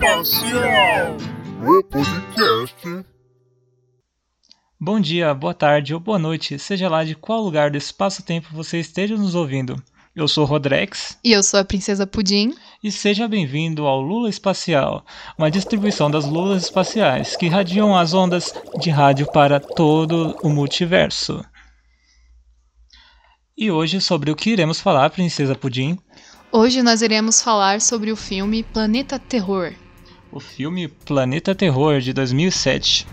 Espacial, o podcast. Bom dia, boa tarde ou boa noite, seja lá de qual lugar do espaço-tempo você esteja nos ouvindo. Eu sou Rodrex. E eu sou a Princesa Pudim. E seja bem-vindo ao Lula Espacial, uma distribuição das lulas espaciais que radiam as ondas de rádio para todo o multiverso. E hoje sobre o que iremos falar, Princesa Pudim? Hoje nós iremos falar sobre o filme Planeta Terror. O filme Planeta Terror de 2007.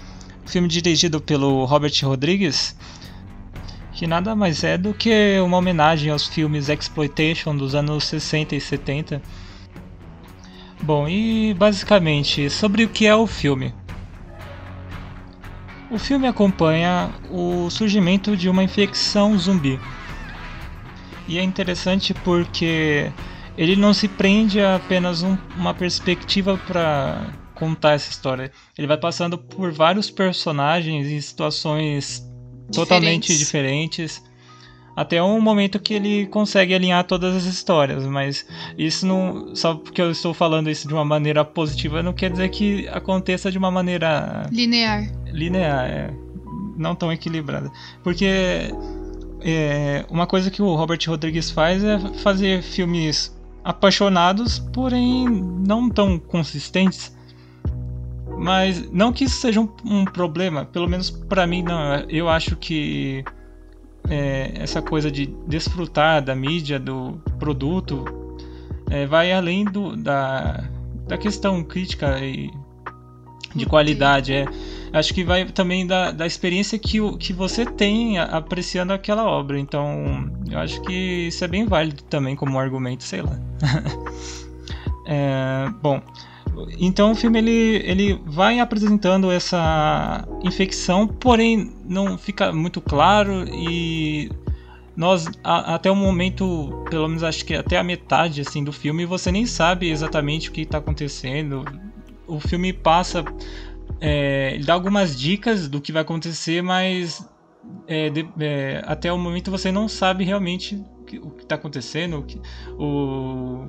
O filme dirigido pelo Robert Rodrigues, que nada mais é do que uma homenagem aos filmes exploitation dos anos 60 e 70. Bom, e basicamente sobre o que é o filme. O filme acompanha o surgimento de uma infecção zumbi e é interessante porque ele não se prende a apenas um, uma perspectiva para contar essa história. Ele vai passando por vários personagens em situações diferentes. totalmente diferentes. Até um momento que ele consegue alinhar todas as histórias, mas isso não. Só porque eu estou falando isso de uma maneira positiva, não quer dizer que aconteça de uma maneira. Linear. Linear, é. Não tão equilibrada. Porque é, uma coisa que o Robert Rodrigues faz é fazer filmes apaixonados, porém não tão consistentes. Mas não que isso seja um, um problema, pelo menos para mim não. Eu acho que é, essa coisa de desfrutar da mídia, do produto, é, vai além do, da, da questão crítica e de qualidade. É, acho que vai também da, da experiência que, que você tem apreciando aquela obra. Então, eu acho que isso é bem válido também como argumento, sei lá. é, bom, então o filme ele, ele vai apresentando essa infecção, porém não fica muito claro e nós a, até o momento, pelo menos acho que até a metade assim do filme, você nem sabe exatamente o que está acontecendo. O filme passa é, ele dá algumas dicas do que vai acontecer, mas é, de, é, até o momento você não sabe realmente o que está acontecendo, o, que, o,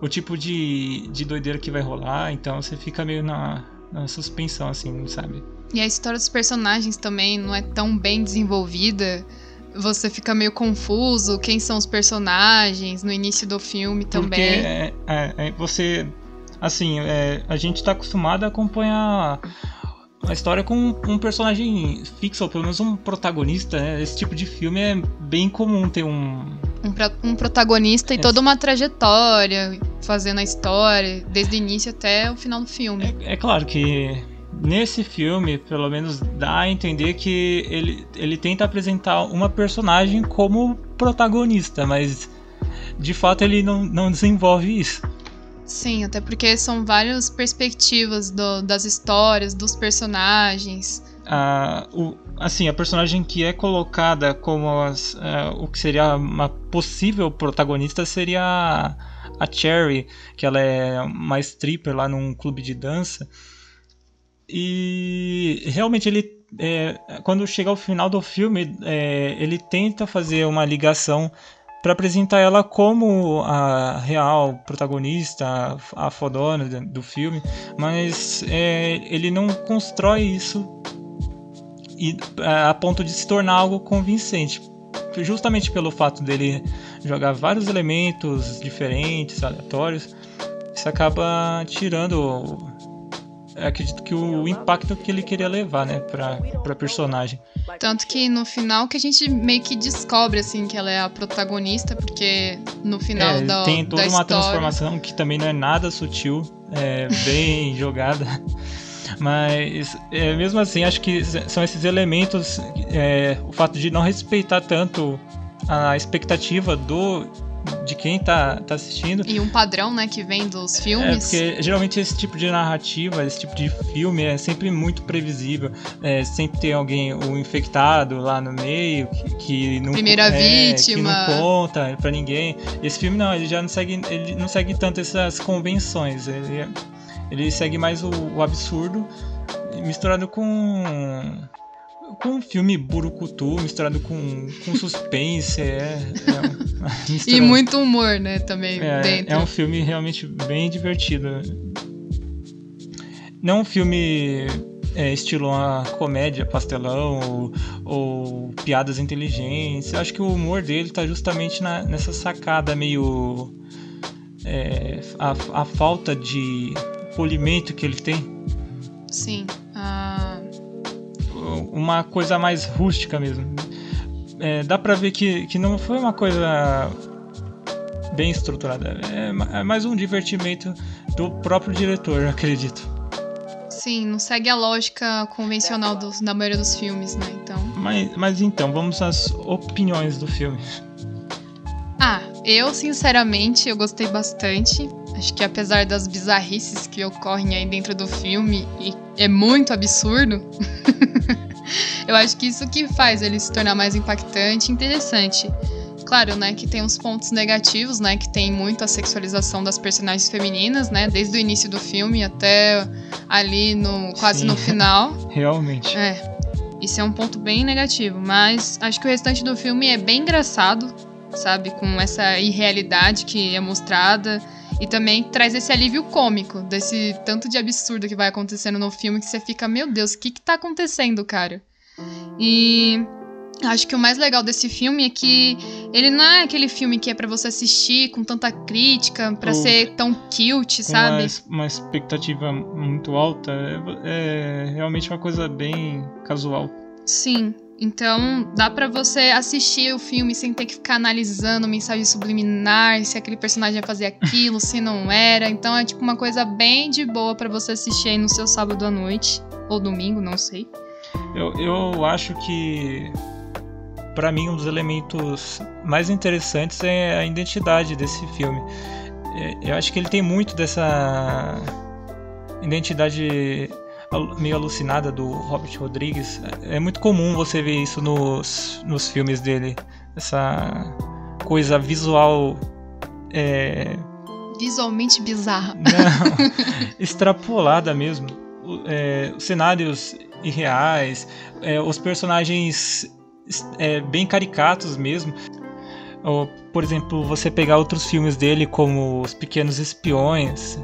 o, tipo de, de doideira que vai rolar, então você fica meio na, na suspensão, assim, sabe? E a história dos personagens também não é tão bem desenvolvida. Você fica meio confuso, quem são os personagens no início do filme também. Porque é, é, é você assim, é, a gente está acostumado a acompanhar a história com um personagem fixo, ou pelo menos um protagonista. Né? Esse tipo de filme é bem comum ter um. Um, pra, um protagonista e é. toda uma trajetória fazendo a história, desde o início até o final do filme. É, é claro que nesse filme, pelo menos dá a entender que ele, ele tenta apresentar uma personagem como protagonista, mas de fato ele não, não desenvolve isso. Sim, até porque são várias perspectivas do, das histórias, dos personagens. Ah, o, assim, a personagem que é colocada como as, uh, o que seria uma possível protagonista seria a, a Cherry, que ela é uma stripper lá num clube de dança. E realmente ele, é, quando chega ao final do filme, é, ele tenta fazer uma ligação para apresentar ela como a real protagonista, a fodona do filme, mas é, ele não constrói isso e, a ponto de se tornar algo convincente. Justamente pelo fato dele jogar vários elementos diferentes, aleatórios, isso acaba tirando acredito que o impacto que ele queria levar, né, pra, pra personagem. Tanto que no final que a gente meio que descobre, assim, que ela é a protagonista, porque no final é, da tem toda da uma história... transformação que também não é nada sutil, é bem jogada. Mas é, mesmo assim, acho que são esses elementos, é, o fato de não respeitar tanto a expectativa do de quem tá, tá assistindo. E um padrão, né, que vem dos filmes. É, porque geralmente esse tipo de narrativa, esse tipo de filme é sempre muito previsível. É, sempre tem alguém, o infectado lá no meio, que, que não. Primeira é, vítima. Que não conta pra ninguém. Esse filme não, ele já não segue, ele não segue tanto essas convenções. Ele, ele segue mais o, o absurdo misturado com com um filme burucutu misturado com, com suspense. É, é e muito humor, né? Também é, dentro. É um filme realmente bem divertido. não um filme é, estilo uma comédia, pastelão ou, ou, piadas inteligentes. Eu acho que o humor dele tá justamente na, nessa sacada meio. É, a, a falta de polimento que ele tem. Sim. Uma coisa mais rústica mesmo. É, dá pra ver que, que não foi uma coisa bem estruturada. É, é mais um divertimento do próprio diretor, acredito. Sim, não segue a lógica convencional dos, da maioria dos filmes, né? Então. Mas, mas então, vamos às opiniões do filme. Ah, eu sinceramente eu gostei bastante. Acho que apesar das bizarrices que ocorrem aí dentro do filme, e é muito absurdo, eu acho que isso que faz ele se tornar mais impactante e interessante. Claro, né, que tem uns pontos negativos, né, que tem muito a sexualização das personagens femininas, né, desde o início do filme até ali no quase Sim, no final. Realmente. É. Isso é um ponto bem negativo, mas acho que o restante do filme é bem engraçado, sabe, com essa irrealidade que é mostrada e também traz esse alívio cômico desse tanto de absurdo que vai acontecendo no filme que você fica, meu Deus, o que que tá acontecendo, cara? E Acho que o mais legal desse filme é que ele não é aquele filme que é para você assistir com tanta crítica, para ser tão cute, sabe? Uma, uma expectativa muito alta. É, é, realmente uma coisa bem casual. Sim. Então, dá para você assistir o filme sem ter que ficar analisando mensagem subliminar, se aquele personagem ia fazer aquilo, se não era. Então, é tipo uma coisa bem de boa para você assistir aí no seu sábado à noite ou domingo, não sei. Eu, eu acho que para mim, um dos elementos mais interessantes é a identidade desse filme. É, eu acho que ele tem muito dessa identidade meio alucinada do Robert Rodrigues. É muito comum você ver isso nos, nos filmes dele. Essa coisa visual. É... Visualmente bizarra. Não, extrapolada mesmo. É, os cenários irreais, é, os personagens é, bem caricatos mesmo. Ou, por exemplo, você pegar outros filmes dele, como Os Pequenos Espiões,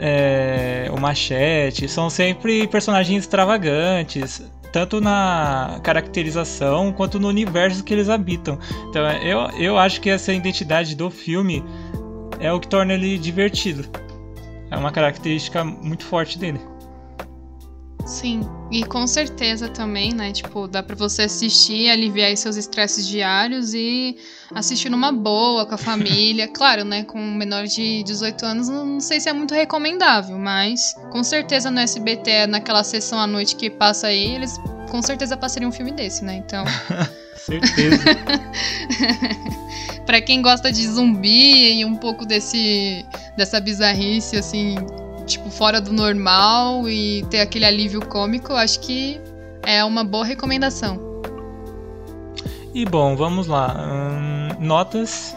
é, O Machete, são sempre personagens extravagantes, tanto na caracterização quanto no universo que eles habitam. Então, eu, eu acho que essa identidade do filme é o que torna ele divertido. É uma característica muito forte dele. Sim, e com certeza também, né? Tipo, dá pra você assistir, aliviar seus estresses diários e assistir numa boa, com a família. claro, né? Com menor de 18 anos, não sei se é muito recomendável, mas com certeza no SBT, naquela sessão à noite que passa aí, eles com certeza passariam um filme desse, né? Então. certeza. pra quem gosta de zumbi e um pouco desse dessa bizarrice, assim, tipo, fora do normal e ter aquele alívio cômico, acho que é uma boa recomendação. E bom, vamos lá. Hum, notas?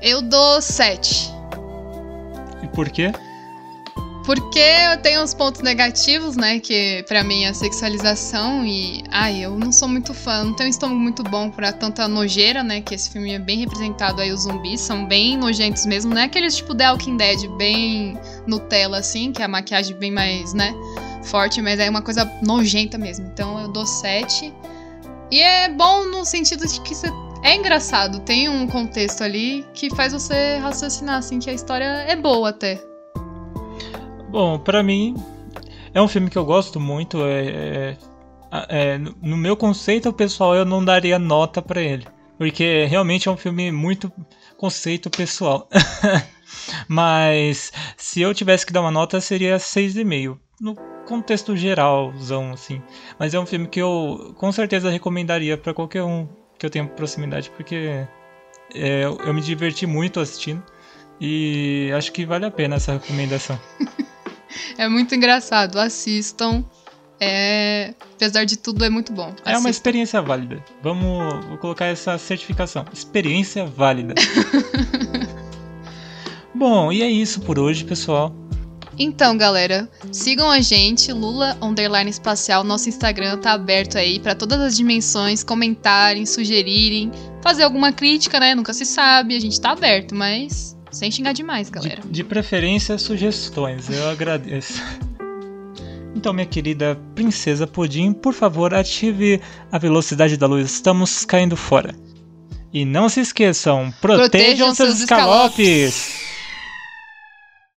Eu dou 7. E por quê? Porque eu tenho uns pontos negativos, né? Que para mim é a sexualização e. Ai, eu não sou muito fã, não tenho um estômago muito bom pra tanta nojeira, né? Que esse filme é bem representado aí, os zumbis são bem nojentos mesmo. Não é aqueles tipo The Walking Dead, bem Nutella, assim, que é a maquiagem bem mais, né? Forte, mas é uma coisa nojenta mesmo. Então eu dou 7. E é bom no sentido de que você é engraçado, tem um contexto ali que faz você raciocinar, assim, que a história é boa até. Bom, para mim é um filme que eu gosto muito. É, é, é, no meu conceito pessoal, eu não daria nota para ele, porque realmente é um filme muito conceito pessoal. Mas se eu tivesse que dar uma nota, seria 6,5. No contexto geralzão, assim. Mas é um filme que eu com certeza recomendaria para qualquer um que eu tenha proximidade, porque é, eu me diverti muito assistindo. E acho que vale a pena essa recomendação. é muito engraçado. Assistam. É, apesar de tudo, é muito bom. Assistam. É uma experiência válida. Vamos vou colocar essa certificação. Experiência válida. bom, e é isso por hoje, pessoal. Então, galera, sigam a gente, Lula Underline Espacial. Nosso Instagram tá aberto aí para todas as dimensões, comentarem, sugerirem, fazer alguma crítica, né? Nunca se sabe, a gente tá aberto, mas sem xingar demais, galera. De, de preferência, sugestões. Eu agradeço. Então, minha querida princesa Pudim, por favor, ative a velocidade da luz. Estamos caindo fora. E não se esqueçam, protejam, Protejam seus seus escalopes.